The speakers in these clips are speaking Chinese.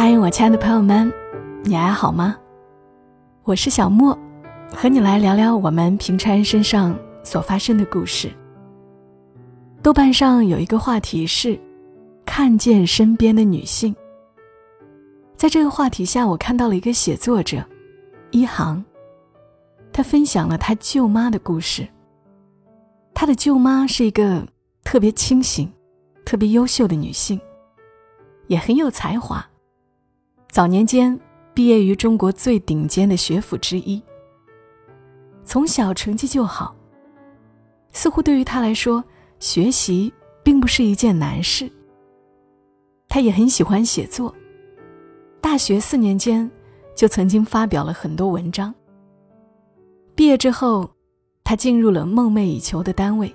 嗨，我亲爱的朋友们，你还好吗？我是小莫，和你来聊聊我们平常人身上所发生的故事。豆瓣上有一个话题是“看见身边的女性”。在这个话题下，我看到了一个写作者一航，他分享了他舅妈的故事。他的舅妈是一个特别清醒、特别优秀的女性，也很有才华。早年间毕业于中国最顶尖的学府之一，从小成绩就好。似乎对于他来说，学习并不是一件难事。他也很喜欢写作，大学四年间就曾经发表了很多文章。毕业之后，他进入了梦寐以求的单位。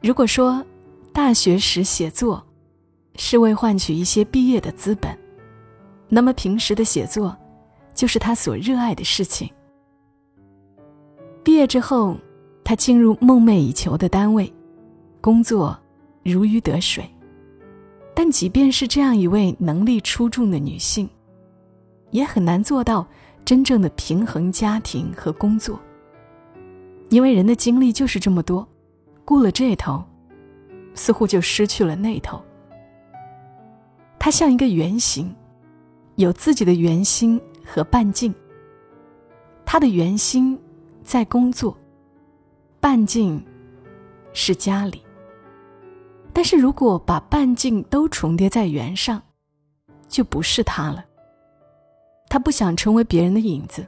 如果说大学时写作是为换取一些毕业的资本，那么平时的写作，就是他所热爱的事情。毕业之后，他进入梦寐以求的单位，工作如鱼得水。但即便是这样一位能力出众的女性，也很难做到真正的平衡家庭和工作。因为人的精力就是这么多，顾了这头，似乎就失去了那头。她像一个圆形。有自己的圆心和半径。他的圆心在工作，半径是家里。但是如果把半径都重叠在圆上，就不是他了。他不想成为别人的影子，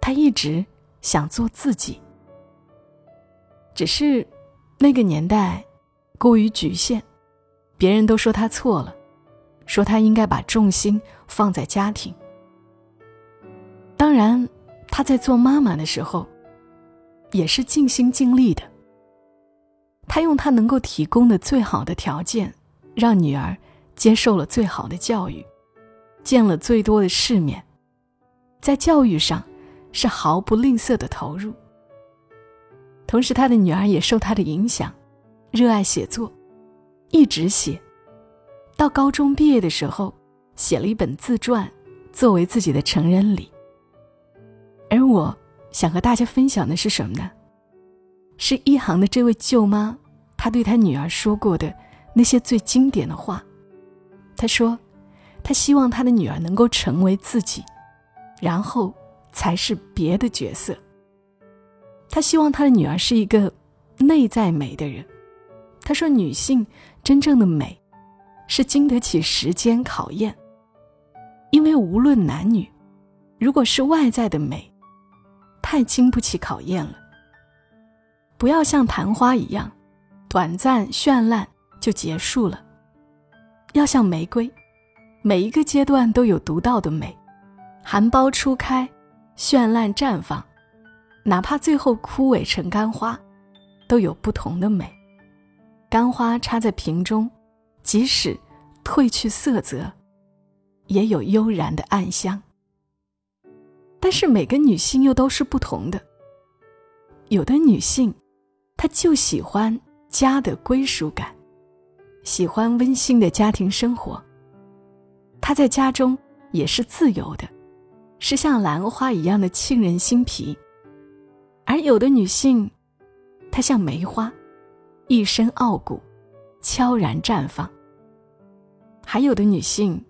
他一直想做自己。只是那个年代过于局限，别人都说他错了。说他应该把重心放在家庭。当然，他在做妈妈的时候，也是尽心尽力的。他用他能够提供的最好的条件，让女儿接受了最好的教育，见了最多的世面，在教育上是毫不吝啬的投入。同时，他的女儿也受他的影响，热爱写作，一直写。到高中毕业的时候，写了一本自传，作为自己的成人礼。而我想和大家分享的是什么呢？是一行的这位舅妈，她对她女儿说过的那些最经典的话。她说：“她希望她的女儿能够成为自己，然后才是别的角色。她希望她的女儿是一个内在美的人。”她说：“女性真正的美。”是经得起时间考验，因为无论男女，如果是外在的美，太经不起考验了。不要像昙花一样，短暂绚烂就结束了。要像玫瑰，每一个阶段都有独到的美，含苞初开，绚烂绽放，哪怕最后枯萎成干花，都有不同的美。干花插在瓶中。即使褪去色泽，也有悠然的暗香。但是每个女性又都是不同的。有的女性，她就喜欢家的归属感，喜欢温馨的家庭生活。她在家中也是自由的，是像兰花一样的沁人心脾。而有的女性，她像梅花，一身傲骨，悄然绽放。还有的女性，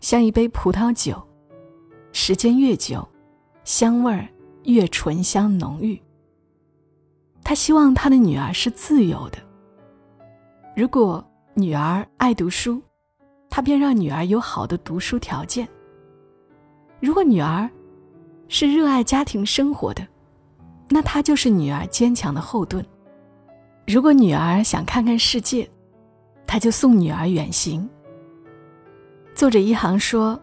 像一杯葡萄酒，时间越久，香味儿越醇香浓郁。她希望她的女儿是自由的。如果女儿爱读书，她便让女儿有好的读书条件；如果女儿是热爱家庭生活的，那她就是女儿坚强的后盾；如果女儿想看看世界，她就送女儿远行。作者一行说，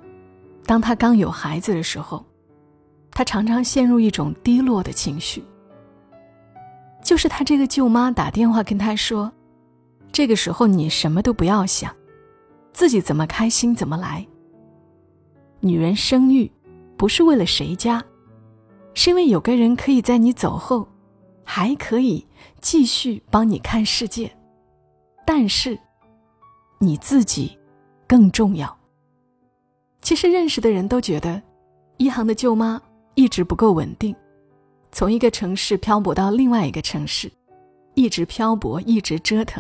当他刚有孩子的时候，他常常陷入一种低落的情绪。就是他这个舅妈打电话跟他说：“这个时候你什么都不要想，自己怎么开心怎么来。女人生育，不是为了谁家，是因为有个人可以在你走后，还可以继续帮你看世界。但是，你自己更重要。”其实认识的人都觉得，一航的舅妈一直不够稳定，从一个城市漂泊到另外一个城市，一直漂泊，一直折腾。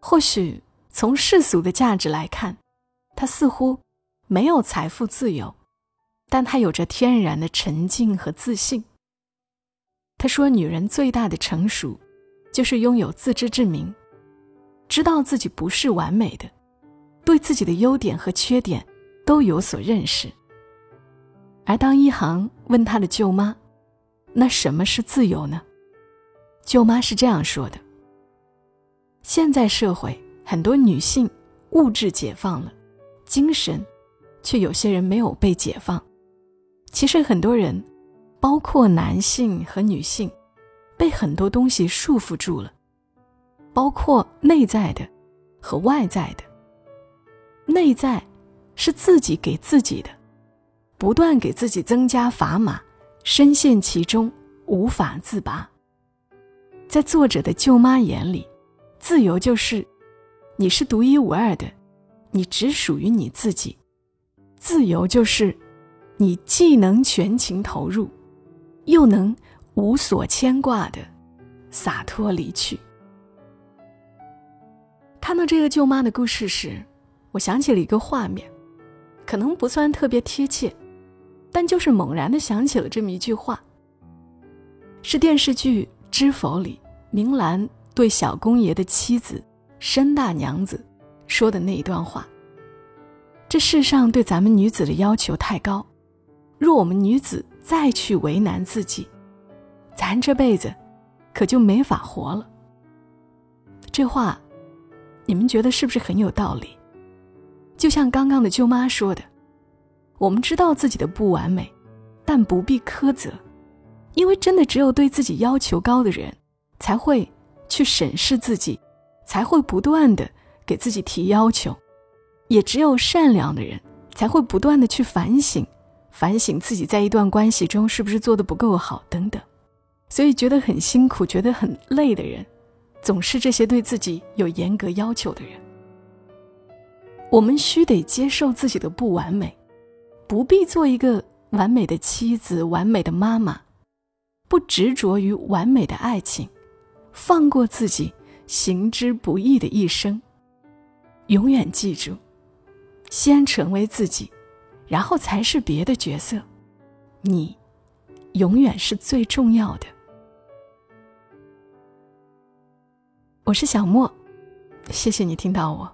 或许从世俗的价值来看，他似乎没有财富自由，但他有着天然的沉静和自信。他说：“女人最大的成熟，就是拥有自知之明，知道自己不是完美的，对自己的优点和缺点都有所认识。”而当一航问他的舅妈：“那什么是自由呢？”舅妈是这样说的。现在社会很多女性物质解放了，精神却有些人没有被解放。其实很多人，包括男性和女性，被很多东西束缚住了，包括内在的和外在的。内在是自己给自己的，不断给自己增加砝码，深陷其中无法自拔。在作者的舅妈眼里。自由就是，你是独一无二的，你只属于你自己。自由就是，你既能全情投入，又能无所牵挂的洒脱离去。看到这个舅妈的故事时，我想起了一个画面，可能不算特别贴切，但就是猛然的想起了这么一句话，是电视剧《知否》里明兰。对小公爷的妻子申大娘子说的那一段话。这世上对咱们女子的要求太高，若我们女子再去为难自己，咱这辈子可就没法活了。这话，你们觉得是不是很有道理？就像刚刚的舅妈说的，我们知道自己的不完美，但不必苛责，因为真的只有对自己要求高的人，才会。去审视自己，才会不断的给自己提要求；也只有善良的人，才会不断的去反省，反省自己在一段关系中是不是做的不够好等等。所以觉得很辛苦、觉得很累的人，总是这些对自己有严格要求的人。我们需得接受自己的不完美，不必做一个完美的妻子、完美的妈妈，不执着于完美的爱情。放过自己行之不易的一生，永远记住，先成为自己，然后才是别的角色。你，永远是最重要的。我是小莫，谢谢你听到我，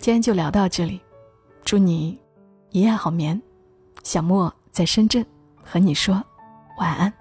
今天就聊到这里，祝你一夜好眠。小莫在深圳，和你说晚安。